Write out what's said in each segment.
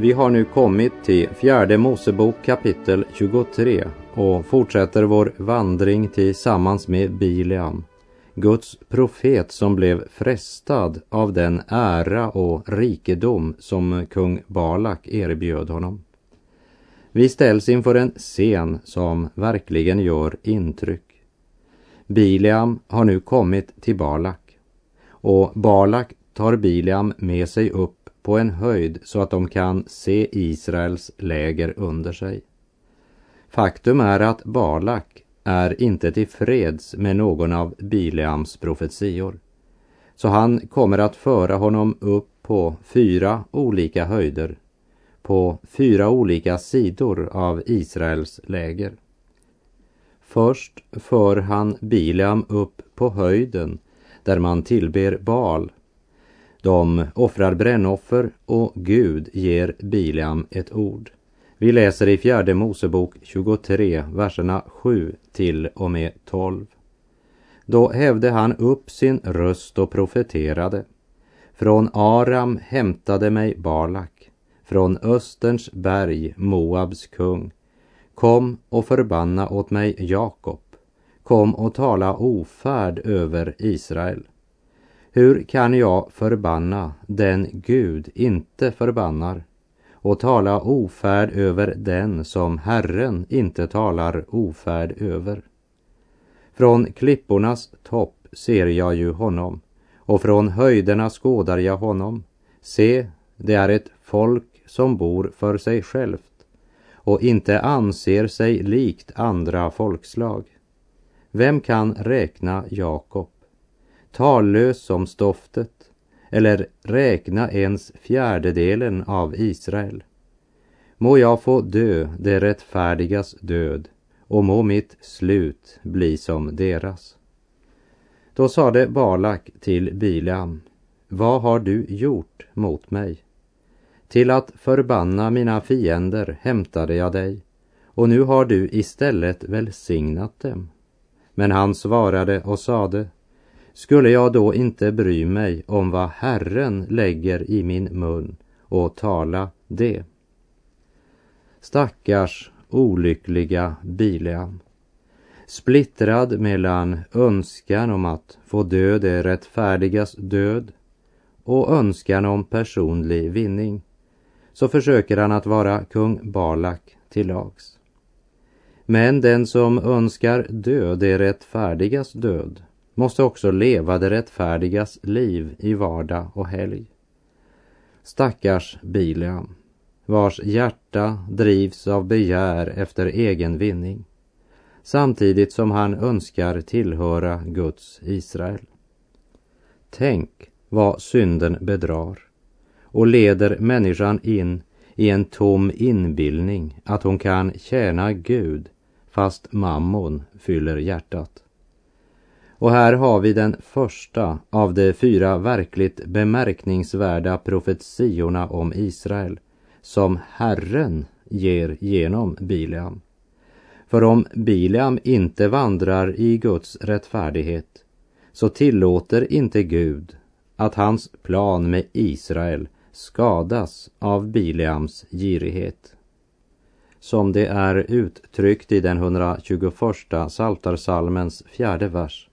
Vi har nu kommit till fjärde Mosebok kapitel 23 och fortsätter vår vandring tillsammans med Bileam, Guds profet som blev frestad av den ära och rikedom som kung Balak erbjöd honom. Vi ställs inför en scen som verkligen gör intryck. Bileam har nu kommit till Balak och Balak tar Bileam med sig upp på en höjd så att de kan se Israels läger under sig. Faktum är att Balak är inte tillfreds med någon av Bileams profetior. Så han kommer att föra honom upp på fyra olika höjder, på fyra olika sidor av Israels läger. Först för han Bileam upp på höjden där man tillber Baal de offrar brännoffer och Gud ger Bileam ett ord. Vi läser i fjärde Mosebok 23, verserna 7 till och med 12. Då hävde han upp sin röst och profeterade. Från Aram hämtade mig Balak, från Österns berg Moabs kung. Kom och förbanna åt mig Jakob. Kom och tala ofärd över Israel. Hur kan jag förbanna den Gud inte förbannar och tala ofärd över den som Herren inte talar ofärd över? Från klippornas topp ser jag ju honom och från höjderna skådar jag honom. Se, det är ett folk som bor för sig självt och inte anser sig likt andra folkslag. Vem kan räkna Jakob? Tallös som stoftet eller räkna ens fjärdedelen av Israel. Må jag få dö det rättfärdigas död och må mitt slut bli som deras. Då sade Balak till Bileam, vad har du gjort mot mig? Till att förbanna mina fiender hämtade jag dig och nu har du istället välsignat dem. Men han svarade och sade, skulle jag då inte bry mig om vad Herren lägger i min mun och tala det? Stackars olyckliga Bileam. Splittrad mellan önskan om att få dö det rättfärdigas död och önskan om personlig vinning så försöker han att vara kung Balak till lags. Men den som önskar dö det rättfärdigas död måste också leva det rättfärdigas liv i vardag och helg. Stackars Bileam, vars hjärta drivs av begär efter egen vinning, samtidigt som han önskar tillhöra Guds Israel. Tänk vad synden bedrar och leder människan in i en tom inbildning att hon kan tjäna Gud fast mammon fyller hjärtat. Och här har vi den första av de fyra verkligt bemärkningsvärda profetiorna om Israel som Herren ger genom Bileam. För om Bileam inte vandrar i Guds rättfärdighet så tillåter inte Gud att hans plan med Israel skadas av Bileams girighet. Som det är uttryckt i den 121 Saltarsalmens fjärde vers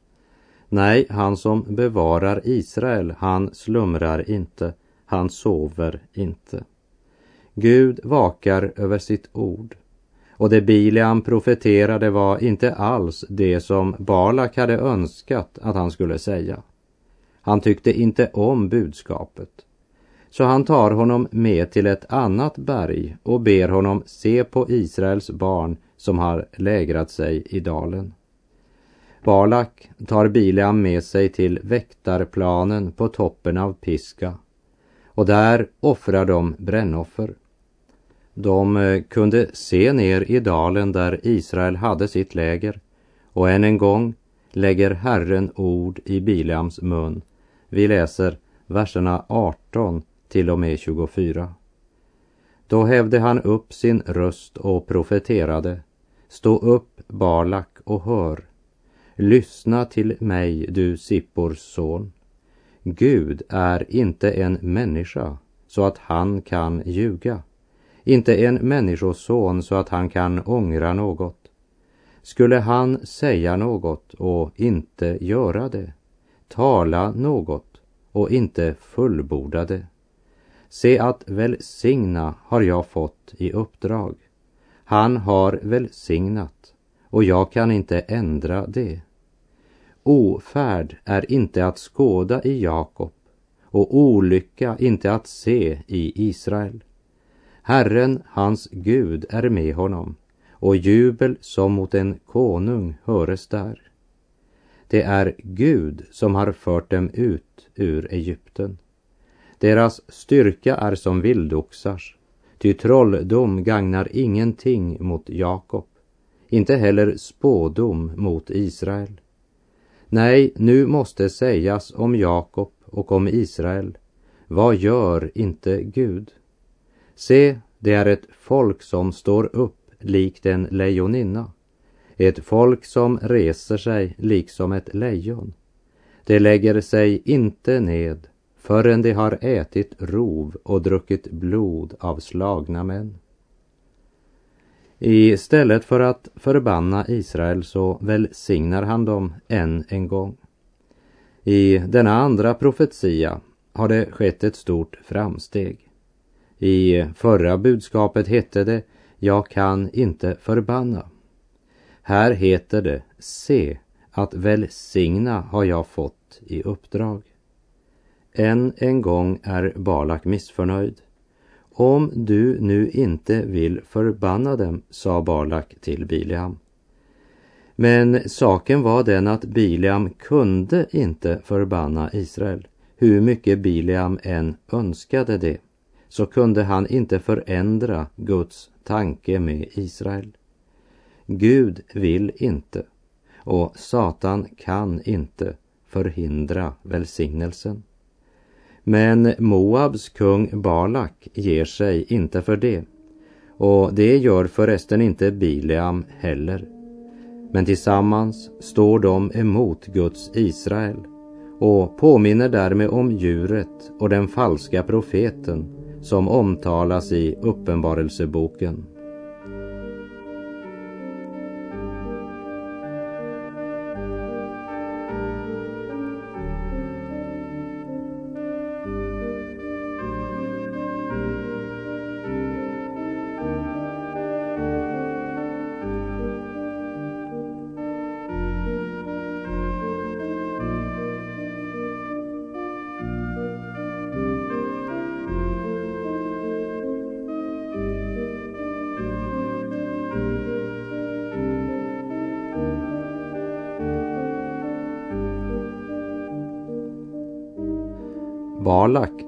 Nej, han som bevarar Israel, han slumrar inte, han sover inte. Gud vakar över sitt ord. Och det Bileam profeterade var inte alls det som Balak hade önskat att han skulle säga. Han tyckte inte om budskapet. Så han tar honom med till ett annat berg och ber honom se på Israels barn som har lägrat sig i dalen. Balak tar Bileam med sig till väktarplanen på toppen av Piska och där offrar de brännoffer. De eh, kunde se ner i dalen där Israel hade sitt läger och än en gång lägger Herren ord i Bileams mun. Vi läser verserna 18 till och med 24. Då hävde han upp sin röst och profeterade. Stå upp, Balak, och hör. Lyssna till mig, du Sippors son. Gud är inte en människa så att han kan ljuga. Inte en människoson så att han kan ångra något. Skulle han säga något och inte göra det, tala något och inte fullborda det. Se att välsigna har jag fått i uppdrag. Han har välsignat och jag kan inte ändra det. Ofärd är inte att skåda i Jakob och olycka inte att se i Israel. Herren, hans Gud, är med honom och jubel som mot en konung höres där. Det är Gud som har fört dem ut ur Egypten. Deras styrka är som vildoxars, ty trolldom gagnar ingenting mot Jakob, inte heller spådom mot Israel. Nej, nu måste sägas om Jakob och om Israel, vad gör inte Gud? Se, det är ett folk som står upp likt en lejoninna, ett folk som reser sig liksom ett lejon. Det lägger sig inte ned förrän de har ätit rov och druckit blod av slagna män. Istället för att förbanna Israel så välsignar han dem än en gång. I denna andra profetia har det skett ett stort framsteg. I förra budskapet hette det Jag kan inte förbanna. Här heter det Se, att välsigna har jag fått i uppdrag. Än en gång är Balak missförnöjd. Om du nu inte vill förbanna dem, sa Balak till Bileam. Men saken var den att Bileam kunde inte förbanna Israel. Hur mycket Bileam än önskade det, så kunde han inte förändra Guds tanke med Israel. Gud vill inte och Satan kan inte förhindra välsignelsen. Men Moabs kung Balak ger sig inte för det. Och det gör förresten inte Bileam heller. Men tillsammans står de emot Guds Israel och påminner därmed om djuret och den falska profeten som omtalas i Uppenbarelseboken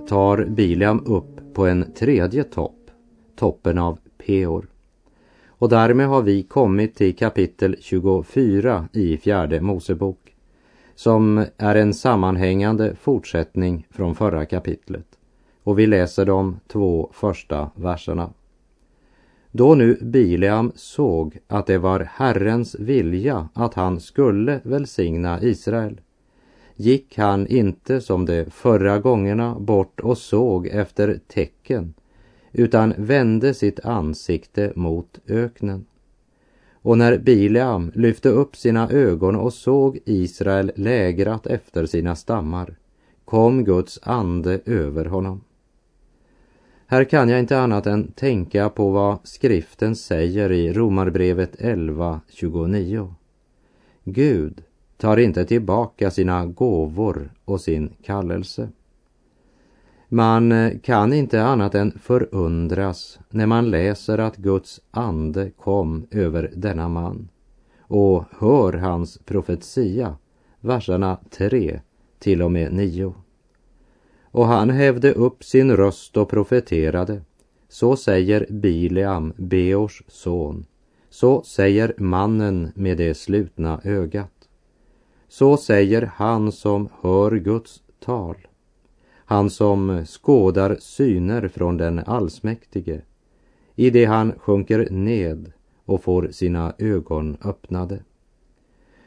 tar Bileam upp på en tredje topp, toppen av Peor. Och därmed har vi kommit till kapitel 24 i fjärde Mosebok, som är en sammanhängande fortsättning från förra kapitlet. Och vi läser de två första verserna. Då nu Bileam såg att det var Herrens vilja att han skulle välsigna Israel gick han inte som de förra gångerna bort och såg efter tecken utan vände sitt ansikte mot öknen. Och när Bileam lyfte upp sina ögon och såg Israel lägrat efter sina stammar kom Guds ande över honom. Här kan jag inte annat än tänka på vad skriften säger i Romarbrevet 11.29. Gud tar inte tillbaka sina gåvor och sin kallelse. Man eh, kan inte annat än förundras när man läser att Guds ande kom över denna man och hör hans profetia, verserna 3 till och med 9. Och han hävde upp sin röst och profeterade. Så säger Bileam, Beors son. Så säger mannen med det slutna ögat. Så säger han som hör Guds tal. Han som skådar syner från den allsmäktige i det han sjunker ned och får sina ögon öppnade.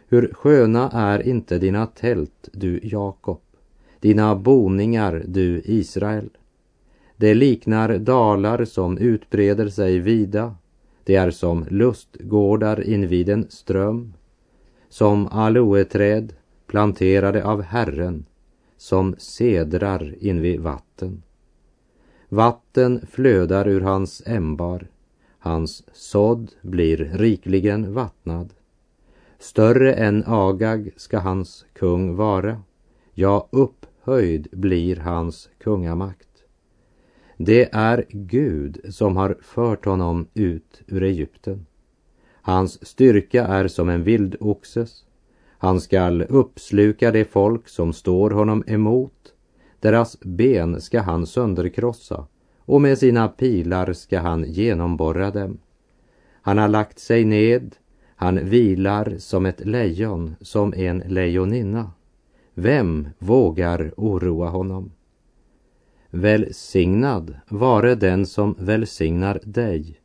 Hur sköna är inte dina tält, du Jakob, dina boningar, du Israel. Det liknar dalar som utbreder sig vida, det är som lustgårdar invid en ström, som aloeträd planterade av Herren, som sedrar invid vatten. Vatten flödar ur hans ämbar, hans sådd blir rikligen vattnad. Större än Agag ska hans kung vara, ja, upphöjd blir hans kungamakt. Det är Gud som har fört honom ut ur Egypten. Hans styrka är som en vildoxes. Han skall uppsluka det folk som står honom emot. Deras ben ska han sönderkrossa och med sina pilar ska han genomborra dem. Han har lagt sig ned, han vilar som ett lejon, som en lejoninna. Vem vågar oroa honom? Välsignad vare den som välsignar dig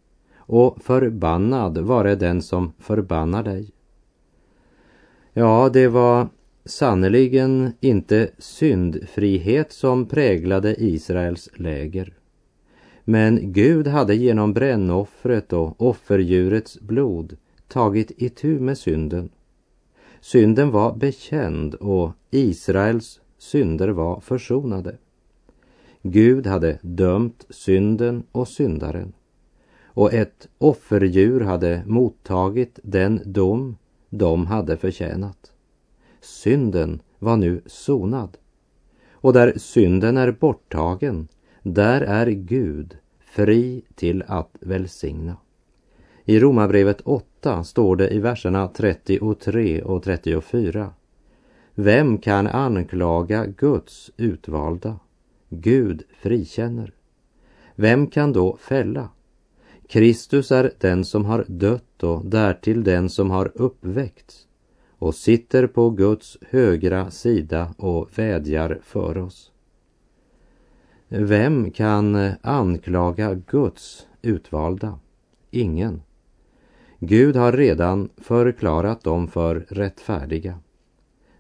och förbannad vare den som förbannar dig. Ja, det var sannerligen inte syndfrihet som präglade Israels läger. Men Gud hade genom brännoffret och offerdjurets blod tagit itu med synden. Synden var bekänd och Israels synder var försonade. Gud hade dömt synden och syndaren och ett offerdjur hade mottagit den dom de hade förtjänat. Synden var nu sonad och där synden är borttagen, där är Gud fri till att välsigna. I Romarbrevet 8 står det i verserna 33 och 34. Vem kan anklaga Guds utvalda? Gud frikänner. Vem kan då fälla? Kristus är den som har dött och därtill den som har uppväckts och sitter på Guds högra sida och vädjar för oss. Vem kan anklaga Guds utvalda? Ingen. Gud har redan förklarat dem för rättfärdiga.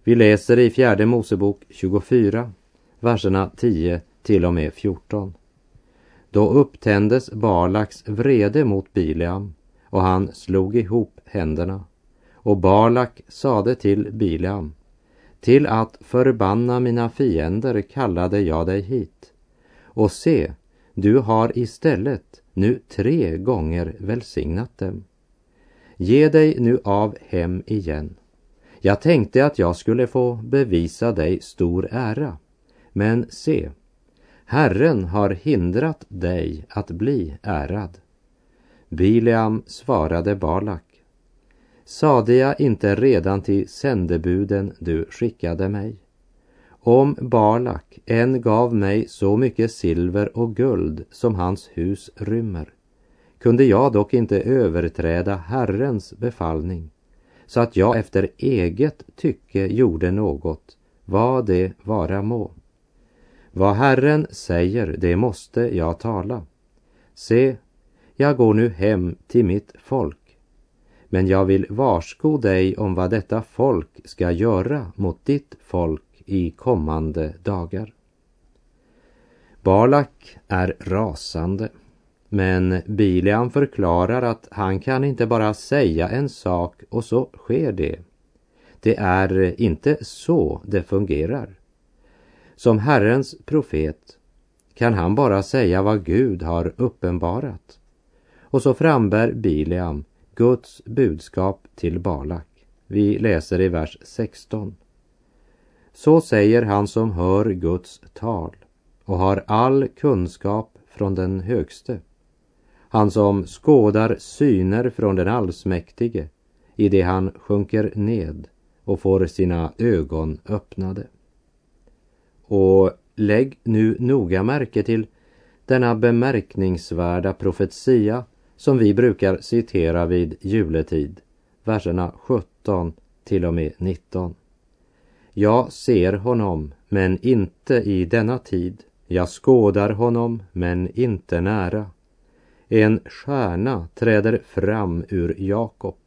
Vi läser i fjärde Mosebok 24, verserna 10 till och med 14. Då upptändes Balaks vrede mot Bileam och han slog ihop händerna. Och Balak sade till Bileam, till att förbanna mina fiender kallade jag dig hit. Och se, du har istället nu tre gånger välsignat dem. Ge dig nu av hem igen. Jag tänkte att jag skulle få bevisa dig stor ära. Men se, Herren har hindrat dig att bli ärad. Bileam svarade Balak. Sade jag inte redan till sändebuden du skickade mig? Om Balak än gav mig så mycket silver och guld som hans hus rymmer, kunde jag dock inte överträda Herrens befallning, så att jag efter eget tycke gjorde något, vad det vara må. Vad Herren säger, det måste jag tala. Se, jag går nu hem till mitt folk, men jag vill varsko dig om vad detta folk ska göra mot ditt folk i kommande dagar. Balak är rasande, men Bileam förklarar att han kan inte bara säga en sak och så sker det. Det är inte så det fungerar. Som Herrens profet kan han bara säga vad Gud har uppenbarat. Och så frambär Bileam Guds budskap till Balak. Vi läser i vers 16. Så säger han som hör Guds tal och har all kunskap från den högste. Han som skådar syner från den allsmäktige i det han sjunker ned och får sina ögon öppnade. Och lägg nu noga märke till denna bemärkningsvärda profetia som vi brukar citera vid juletid, verserna 17 till och med 19. Jag ser honom, men inte i denna tid. Jag skådar honom, men inte nära. En stjärna träder fram ur Jakob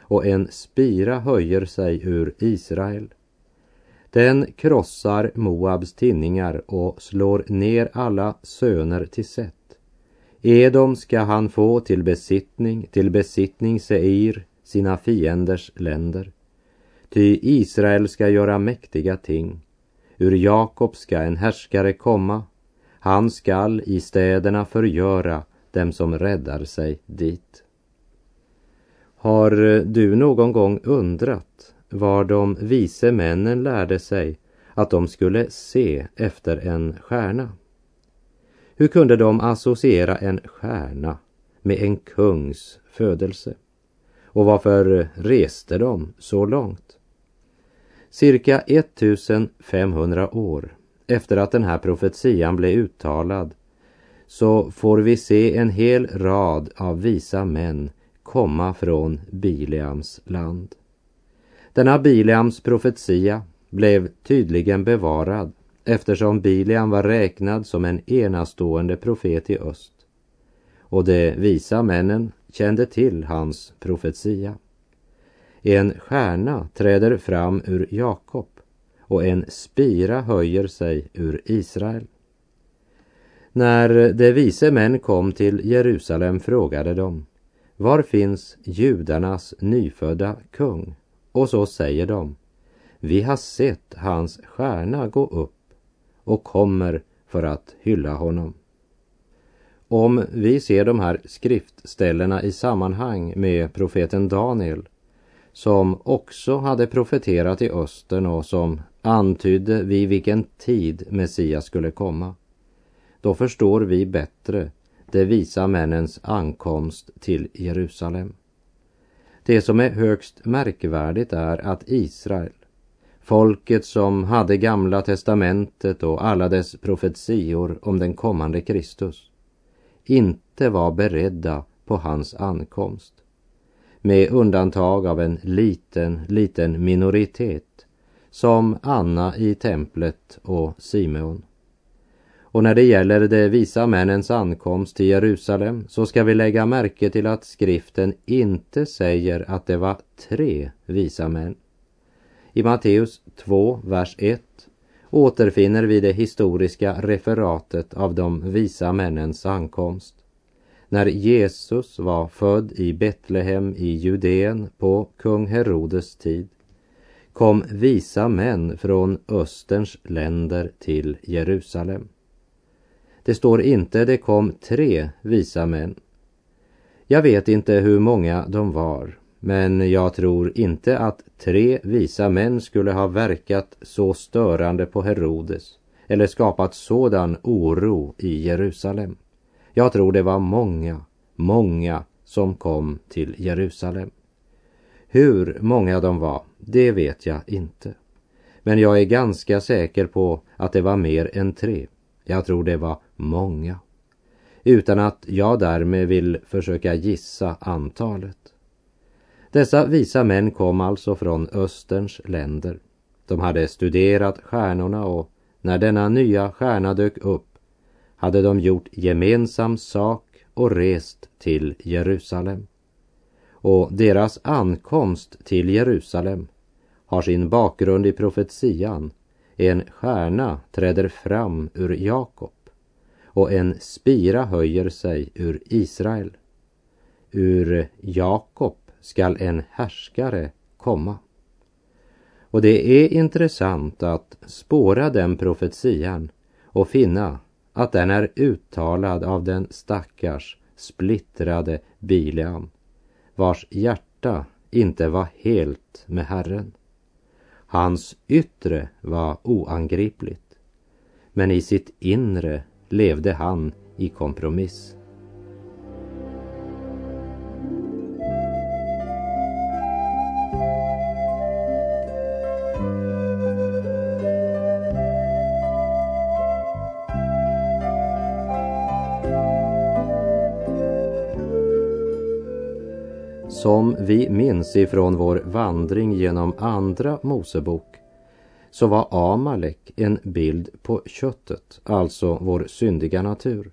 och en spira höjer sig ur Israel. Den krossar Moabs tinningar och slår ner alla söner till sätt. Edom ska han få till besittning, till besittning Seir, sina fienders länder. Ty Israel ska göra mäktiga ting. Ur Jakob ska en härskare komma. Han skall i städerna förgöra dem som räddar sig dit. Har du någon gång undrat var de vise männen lärde sig att de skulle se efter en stjärna? Hur kunde de associera en stjärna med en kungs födelse? Och varför reste de så långt? Cirka 1500 år efter att den här profetian blev uttalad så får vi se en hel rad av visa män komma från Bileams land. Denna Bileams profetia blev tydligen bevarad eftersom Bileam var räknad som en enastående profet i öst. Och de visa männen kände till hans profetia. En stjärna träder fram ur Jakob och en spira höjer sig ur Israel. När de vise män kom till Jerusalem frågade de Var finns judarnas nyfödda kung? Och så säger de Vi har sett hans stjärna gå upp och kommer för att hylla honom. Om vi ser de här skriftställena i sammanhang med profeten Daniel som också hade profeterat i östern och som antydde vid vilken tid Messias skulle komma. Då förstår vi bättre de visa männens ankomst till Jerusalem. Det som är högst märkvärdigt är att Israel, folket som hade Gamla testamentet och alla dess profetior om den kommande Kristus, inte var beredda på hans ankomst med undantag av en liten, liten minoritet som Anna i templet och Simeon. Och när det gäller de visa männens ankomst till Jerusalem så ska vi lägga märke till att skriften inte säger att det var tre visa män. I Matteus 2, vers 1 återfinner vi det historiska referatet av de visa männens ankomst när Jesus var född i Betlehem i Judeen på kung Herodes tid kom visa män från Österns länder till Jerusalem. Det står inte det kom tre visa män. Jag vet inte hur många de var, men jag tror inte att tre visa män skulle ha verkat så störande på Herodes eller skapat sådan oro i Jerusalem. Jag tror det var många, många som kom till Jerusalem. Hur många de var, det vet jag inte. Men jag är ganska säker på att det var mer än tre. Jag tror det var många. Utan att jag därmed vill försöka gissa antalet. Dessa visa män kom alltså från Österns länder. De hade studerat stjärnorna och när denna nya stjärna dök upp hade de gjort gemensam sak och rest till Jerusalem. Och deras ankomst till Jerusalem har sin bakgrund i profetian. En stjärna träder fram ur Jakob och en spira höjer sig ur Israel. Ur Jakob skall en härskare komma. Och det är intressant att spåra den profetian och finna att den är uttalad av den stackars splittrade Bileam, vars hjärta inte var helt med Herren. Hans yttre var oangripligt, men i sitt inre levde han i kompromiss. Som vi minns ifrån vår vandring genom andra Mosebok så var Amalek en bild på köttet, alltså vår syndiga natur.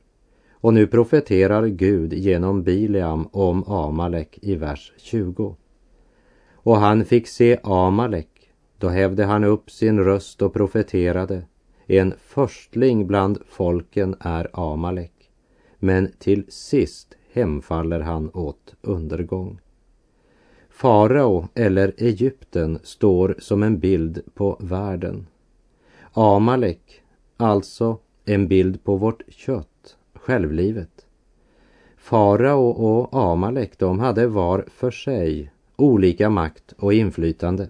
Och nu profeterar Gud genom Bileam om Amalek i vers 20. Och han fick se Amalek, då hävde han upp sin röst och profeterade. En förstling bland folken är Amalek, men till sist hemfaller han åt undergång. Farao eller Egypten står som en bild på världen. Amalek, alltså en bild på vårt kött, självlivet. Farao och Amalek, de hade var för sig olika makt och inflytande.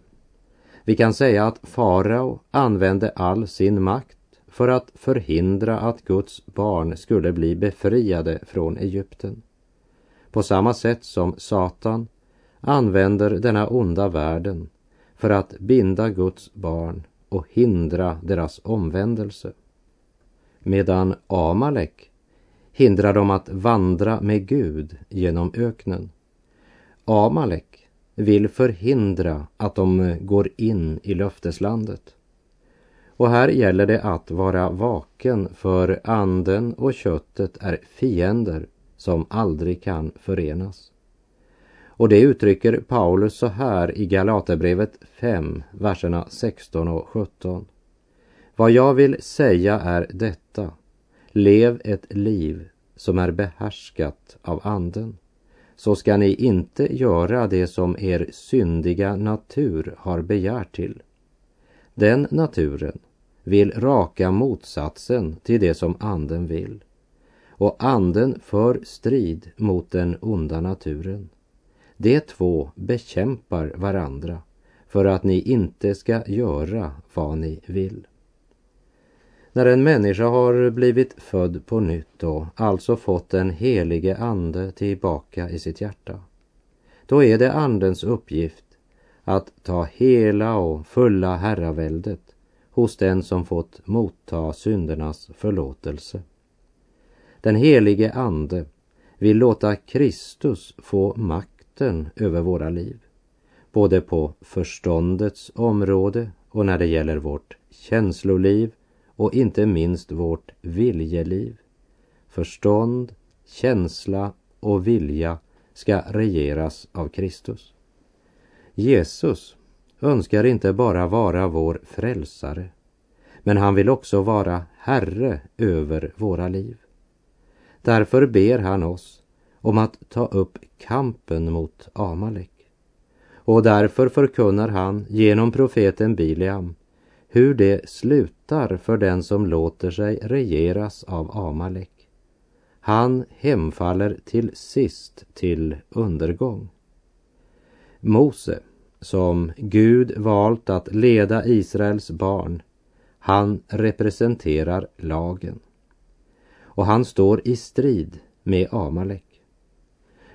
Vi kan säga att farao använde all sin makt för att förhindra att Guds barn skulle bli befriade från Egypten. På samma sätt som Satan använder denna onda världen för att binda Guds barn och hindra deras omvändelse. Medan Amalek hindrar dem att vandra med Gud genom öknen. Amalek vill förhindra att de går in i löfteslandet. Och här gäller det att vara vaken för anden och köttet är fiender som aldrig kan förenas. Och det uttrycker Paulus så här i Galaterbrevet 5, verserna 16 och 17. Vad jag vill säga är detta. Lev ett liv som är behärskat av anden. Så ska ni inte göra det som er syndiga natur har begärt till. Den naturen vill raka motsatsen till det som anden vill. Och anden för strid mot den onda naturen. De två bekämpar varandra för att ni inte ska göra vad ni vill. När en människa har blivit född på nytt och alltså fått den helige ande tillbaka i sitt hjärta, då är det andens uppgift att ta hela och fulla herraväldet hos den som fått motta syndernas förlåtelse. Den helige ande vill låta Kristus få makt makten över våra liv. Både på förståndets område och när det gäller vårt känsloliv och inte minst vårt viljeliv. Förstånd, känsla och vilja ska regeras av Kristus. Jesus önskar inte bara vara vår frälsare, men han vill också vara Herre över våra liv. Därför ber han oss om att ta upp kampen mot Amalek. Och därför förkunnar han genom profeten Bileam hur det slutar för den som låter sig regeras av Amalek. Han hemfaller till sist till undergång. Mose, som Gud valt att leda Israels barn, han representerar lagen. Och han står i strid med Amalek.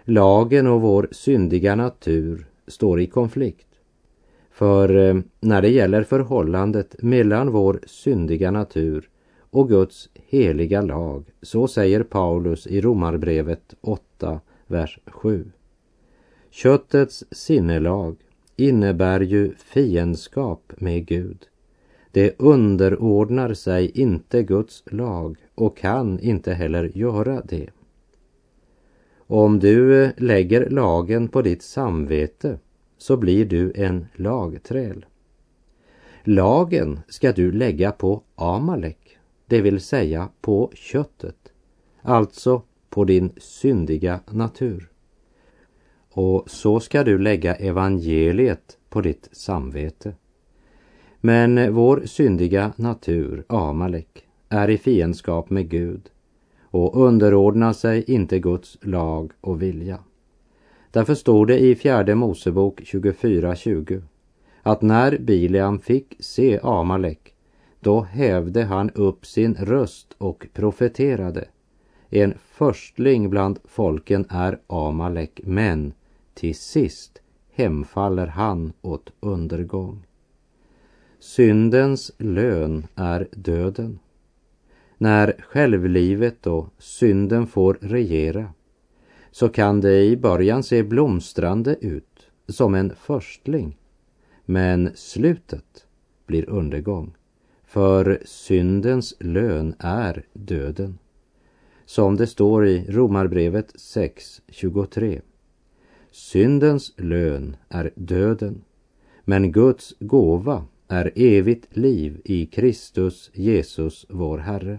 Lagen och vår syndiga natur står i konflikt. För eh, när det gäller förhållandet mellan vår syndiga natur och Guds heliga lag, så säger Paulus i Romarbrevet 8, vers 7. Köttets sinnelag innebär ju fiendskap med Gud. Det underordnar sig inte Guds lag och kan inte heller göra det. Om du eh, lägger lagen på ditt samvete så blir du en lagträl. Lagen ska du lägga på Amalek, det vill säga på köttet, alltså på din syndiga natur. Och så ska du lägga evangeliet på ditt samvete. Men vår syndiga natur, Amalek, är i fiendskap med Gud och underordna sig inte Guds lag och vilja. Därför står det i fjärde Mosebok 24.20 att när Bileam fick se Amalek, då hävde han upp sin röst och profeterade. En förstling bland folken är Amalek, men till sist hemfaller han åt undergång. Syndens lön är döden när självlivet och synden får regera, så kan det i början se blomstrande ut som en förstling. Men slutet blir undergång. För syndens lön är döden. Som det står i Romarbrevet 6.23. Syndens lön är döden, men Guds gåva är evigt liv i Kristus Jesus vår Herre.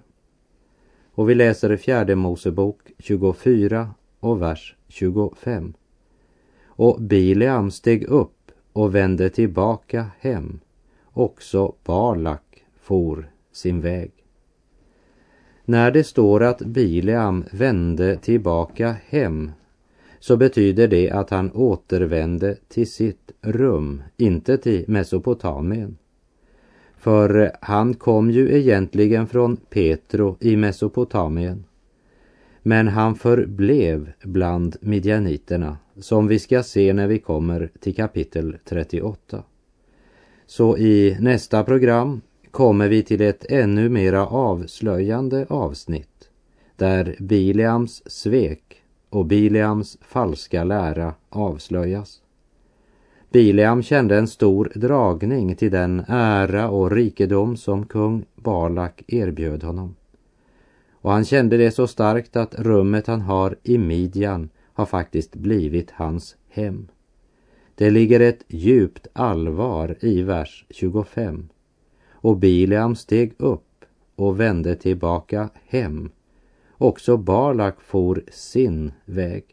Och vi läser i fjärde Mosebok 24 och vers 25. Och Bileam steg upp och vände tillbaka hem. Också Balak for sin väg. När det står att Bileam vände tillbaka hem så betyder det att han återvände till sitt rum, inte till Mesopotamien. För han kom ju egentligen från Petro i Mesopotamien. Men han förblev bland midjaniterna, som vi ska se när vi kommer till kapitel 38. Så i nästa program kommer vi till ett ännu mera avslöjande avsnitt där Bileams svek och Bileams falska lära avslöjas. Bileam kände en stor dragning till den ära och rikedom som kung Balak erbjöd honom. Och han kände det så starkt att rummet han har i Midjan har faktiskt blivit hans hem. Det ligger ett djupt allvar i vers 25. Och Bileam steg upp och vände tillbaka hem. Också Balak for sin väg.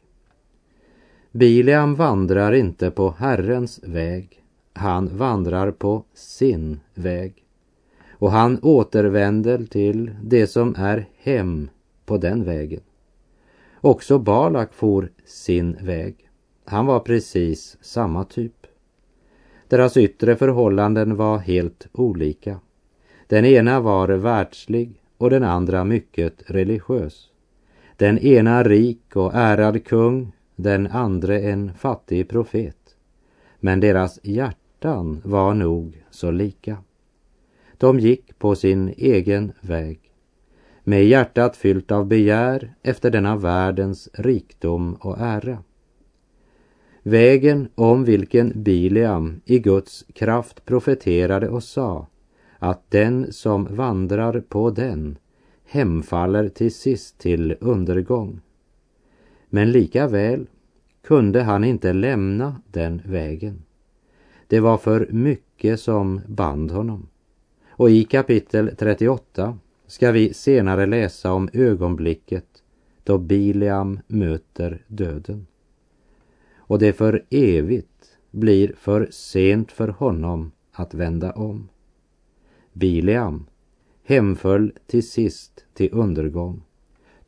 Bileam vandrar inte på Herrens väg, han vandrar på sin väg. Och han återvänder till det som är hem på den vägen. Också Balak for sin väg. Han var precis samma typ. Deras yttre förhållanden var helt olika. Den ena var världslig och den andra mycket religiös. Den ena rik och ärad kung den andre en fattig profet. Men deras hjärtan var nog så lika. De gick på sin egen väg, med hjärtat fyllt av begär efter denna världens rikdom och ära. Vägen om vilken Bileam i Guds kraft profeterade och sa att den som vandrar på den hemfaller till sist till undergång. Men lika väl kunde han inte lämna den vägen. Det var för mycket som band honom. Och i kapitel 38 ska vi senare läsa om ögonblicket då Bileam möter döden. Och det för evigt blir för sent för honom att vända om. Bileam hemföll till sist till undergång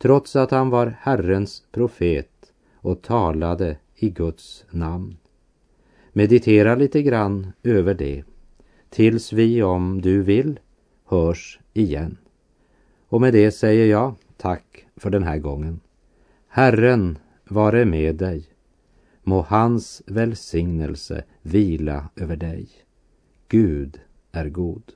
trots att han var Herrens profet och talade i Guds namn. Meditera lite grann över det tills vi, om du vill, hörs igen. Och med det säger jag tack för den här gången. Herren vare med dig. Må hans välsignelse vila över dig. Gud är god.